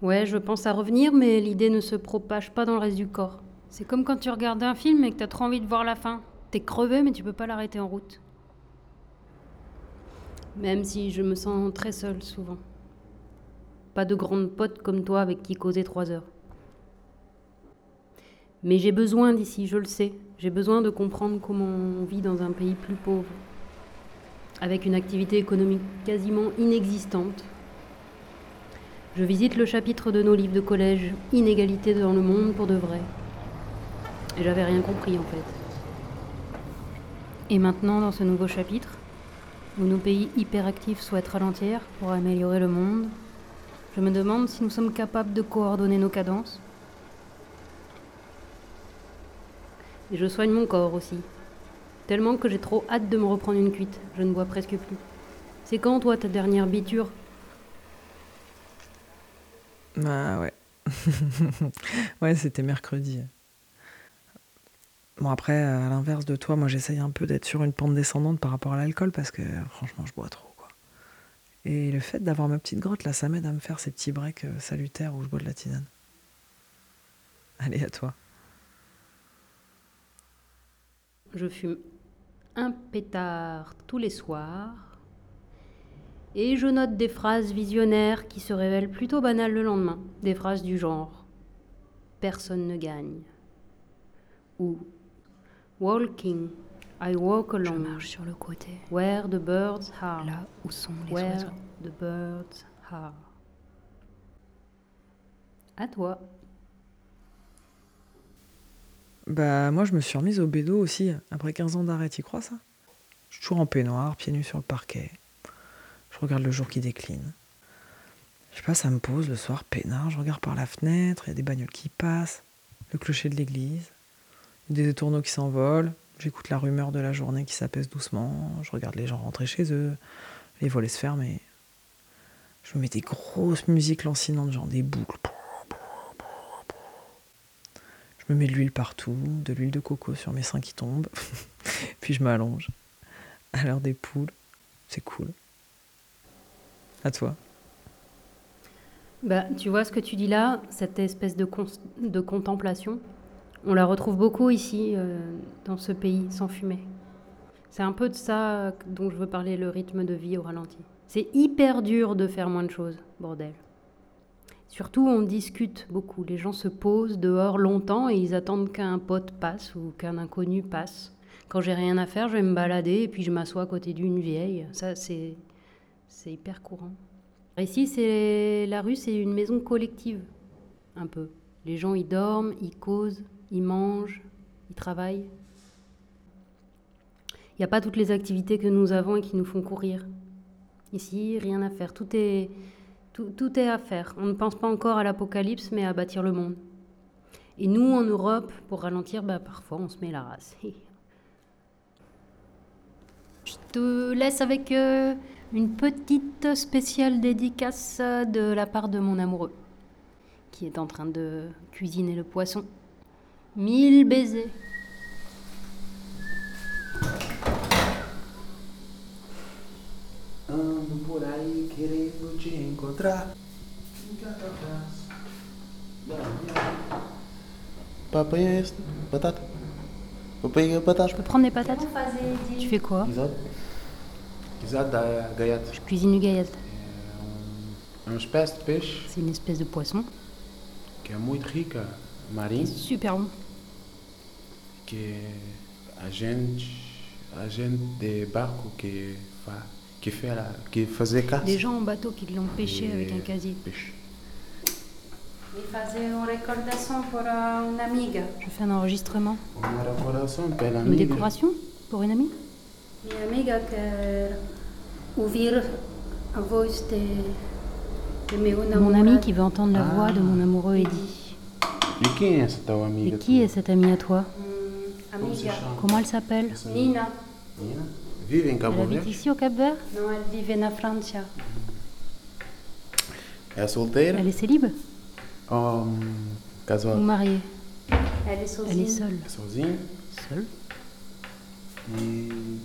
Ouais, je pense à revenir, mais l'idée ne se propage pas dans le reste du corps. C'est comme quand tu regardes un film et que t'as trop envie de voir la fin. Crevé, mais tu peux pas l'arrêter en route. Même si je me sens très seule souvent. Pas de grande pote comme toi avec qui causer trois heures. Mais j'ai besoin d'ici, je le sais. J'ai besoin de comprendre comment on vit dans un pays plus pauvre, avec une activité économique quasiment inexistante. Je visite le chapitre de nos livres de collège, Inégalité dans le monde pour de vrai. Et j'avais rien compris en fait. Et maintenant, dans ce nouveau chapitre, où nos pays hyperactifs souhaitent ralentir pour améliorer le monde, je me demande si nous sommes capables de coordonner nos cadences. Et je soigne mon corps aussi. Tellement que j'ai trop hâte de me reprendre une cuite. Je ne bois presque plus. C'est quand, toi, ta dernière biture? Bah ouais. ouais, c'était mercredi. Bon, après, à l'inverse de toi, moi j'essaye un peu d'être sur une pente descendante par rapport à l'alcool parce que franchement, je bois trop. Quoi. Et le fait d'avoir ma petite grotte, là, ça m'aide à me faire ces petits breaks euh, salutaires où je bois de la tisane. Allez, à toi. Je fume un pétard tous les soirs et je note des phrases visionnaires qui se révèlent plutôt banales le lendemain. Des phrases du genre Personne ne gagne ou Walking, I walk along. Je marche sur le côté. Where the birds are. Là où sont les Where oiseaux. the birds are. À toi. Bah, moi, je me suis remise au bédo aussi, après 15 ans d'arrêt, y crois ça? Je suis toujours en peignoir, pieds nus sur le parquet. Je regarde le jour qui décline. Je sais pas, ça me pose le soir, peinard, je regarde par la fenêtre, il y a des bagnoles qui passent, le clocher de l'église, des étourneaux qui s'envolent, j'écoute la rumeur de la journée qui s'apaise doucement, je regarde les gens rentrer chez eux, les volets se fermer. Je me mets des grosses musiques lancinantes, genre des boucles. Je me mets de l'huile partout, de l'huile de coco sur mes seins qui tombent, puis je m'allonge. À l'heure des poules, c'est cool. À toi. Bah, tu vois ce que tu dis là, cette espèce de, de contemplation, on la retrouve beaucoup ici, euh, dans ce pays, sans fumer. C'est un peu de ça dont je veux parler, le rythme de vie au ralenti. C'est hyper dur de faire moins de choses, bordel. Surtout, on discute beaucoup. Les gens se posent dehors longtemps et ils attendent qu'un pote passe ou qu'un inconnu passe. Quand j'ai rien à faire, je vais me balader et puis je m'assois à côté d'une vieille. Ça, c'est hyper courant. Ici, c'est la rue, c'est une maison collective, un peu. Les gens y dorment, ils causent, ils mangent, ils travaillent. Il n'y a pas toutes les activités que nous avons et qui nous font courir. Ici, rien à faire. Tout est, tout, est à faire. On ne pense pas encore à l'apocalypse, mais à bâtir le monde. Et nous, en Europe, pour ralentir, bah, parfois, on se met la race. Je te laisse avec euh, une petite spéciale dédicace de la part de mon amoureux, qui est en train de cuisiner le poisson. Mille baisers. Ando por aí querendo te encontrar. Fica pra trás. Papaya, batata. Papaya, batata. Je peux prendre des patates Tu fais quoi gaiata. Je cuisine une gaillette. É uma espécie de peixe C'est une espèce de poisson. rica, marinho, Super bon. Que a gente, a gente de barco que fa, que fait la, que faisait caça. Des gens en bateau qui l'ont pêché Et avec un casier. pêche. Je faisais une recordação pour une amiga. Je fais un enregistrement. Une amiga. décoration pour une amie? Minha amiga quer ouvir a voz de, de. Mon ami qui veut entendre la voix de mon amoureux Eddie. E quem é essa tua amiga? Et qui est cette amie à toi? Como chama? Comment elle s'appelle Nina. Nina? Vive em Cabo Elle Verde? ici au Cap Vert Non, elle vit na Francia. É solteira? Elle est célibe Ou um, ou mariée Elle est Elle est seule. Sozinha? Seule. E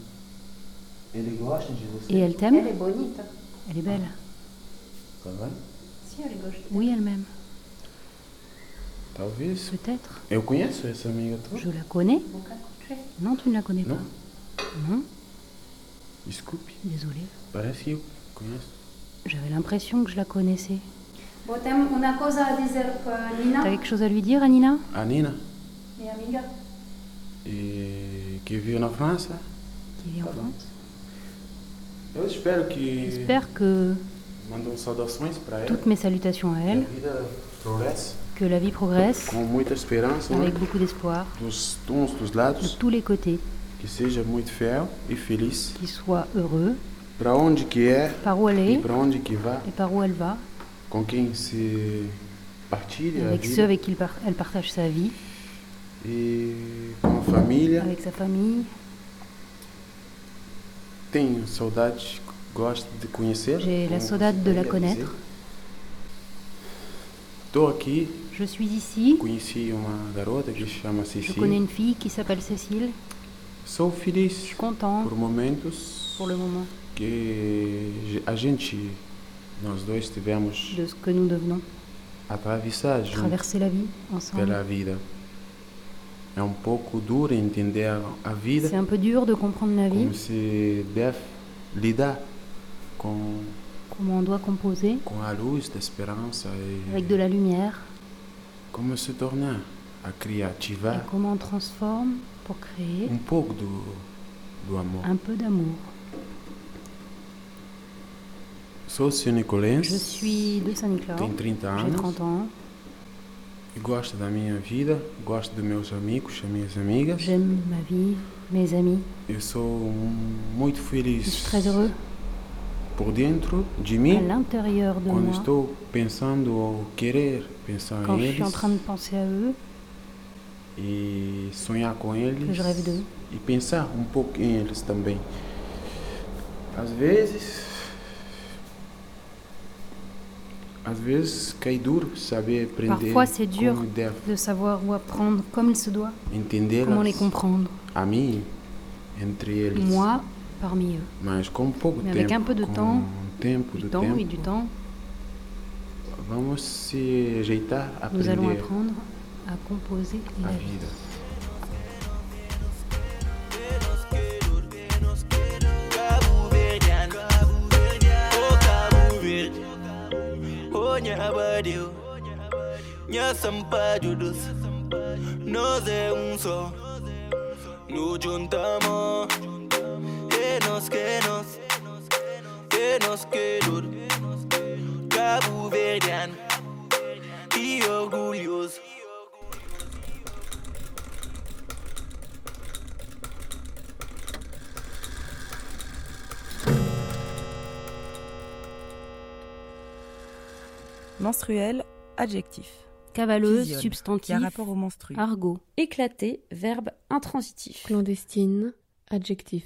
ele gosta de você? Et elle t'aime Elle est bonita. Elle est belle. Elle est gauche. Oui, elle m'aime. Talvez. Peut-être. Eu conheço essa amiga tua. Je la connais Non, tu ne la connais Non? pas. Non Desculpe. Désolée. Parece que eu conheço. J'avais l'impression que je la connaissais. Nina, T'as quelque chose à lui dire, Anina A Nina, minha amiga. e que vive na França. Qui vit en France Eu espero que. J'espère que Mandam saudações para ela. toutes mes salutations à Que a elle, vida progresse que la vie progresse avec beaucoup d'espoir, uns, dos de tous les côtés, Que seja muito fiel e feliz. qu'il soit heureux, Para onde que é par où elle est para onde que vai. et par où elle va, Com quem se partilha a avec ceux avec qui elle par- elle partage sa vie, E com a família. avec sa famille. Tenho saudade, gosto de conhecer. J'ai la saudade de la connaître. dizer. Estou aqui Je suis ici. Je connais une fille qui s'appelle Cécile. Sou feliz content por momentos pour le moment que a gente, nós dois tivemos de ce que nous devenons. atravessar Traverser la vie ensemble. pela vida. É um pouco duro entender a vida C'est un peu dur de comprendre la vie, como se deve lidar com, comment on doit composer com a luz da esperança avec e de la lumière como se tornar a et criativar comment on transforme pour créer um pouco do, do amor. un peu d'amour. Sou Sr. Nicolense, Je suis de Saint-Nicolas. tenho 30 J'ai anos 30 ans. e gosto da minha vida, gosto dos meus amigos, das minhas amigas. J'aime ma vie, mes amis. Eu sou muito Je feliz suis très heureux por dentro de à l'intérieur de quando moi estou pensando ou querer pensar quand em je suis en eles train de penser à eux, e sonhar com eles que je rêve d'eux. e pensar um pouco em eles também. Às vezes, às vezes cai duro saber aprender Parfois, c'est dur como deve de savoir ou apprendre comme il se doit, entender comment les comprendre. a mim entre eles. Moi, parmi eux. Mas com pouco Mais tempo, avec un peu de com temps, tempo, Du temps, tempo, oui, du temps, vamos se ajeitar a nous allons apprendre à composer la vie. vida. Nos que que Cabo Verdeano, e orgulhoso. Menstruel, adjectif. Cavaleuse, substantif. qui a rapport au menstru. Argot. Éclaté, verbe intransitif. Clandestine, adjectif.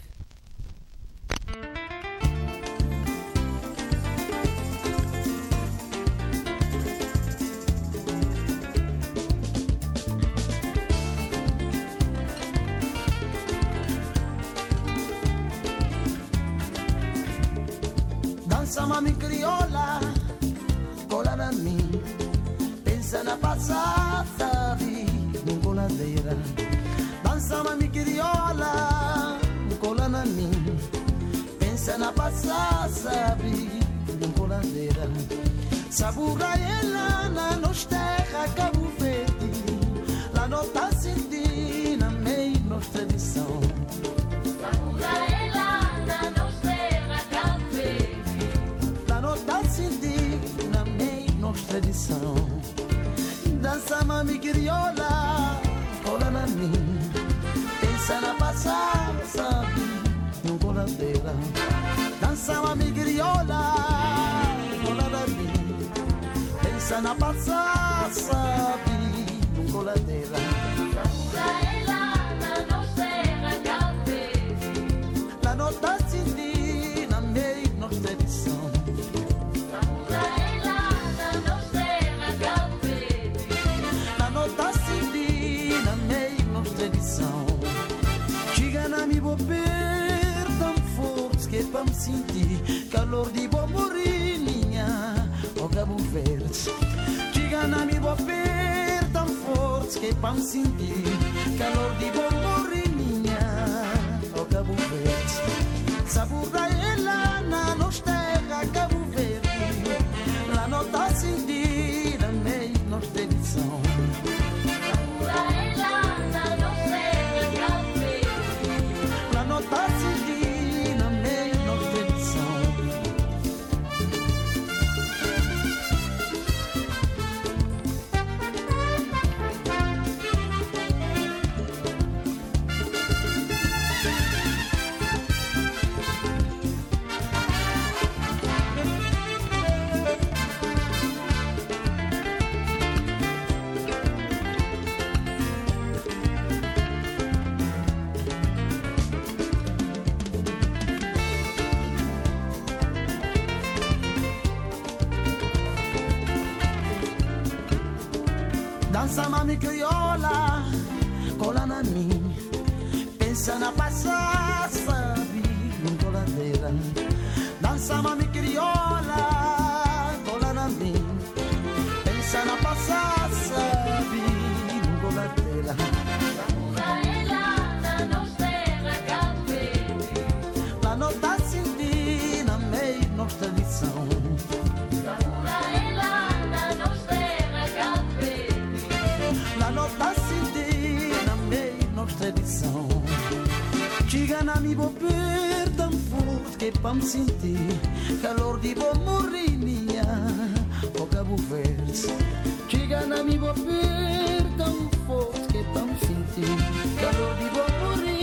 Pensa na passata, vi, no coladeira. Sabura ela na nos terra Cabo Verde. La nota senti na meio nos tradição. La nota senti na meio nos tradição. Dança mami crioula, cola na mim. Pensa na passada, sabe, primavera danzava mi griola da la pensa una pazza lungo la terra Divo per tan fort que pam sentir calor divo morir mia poca bufers. Chega na mi bo per tan fort que pam sentir calor divo morir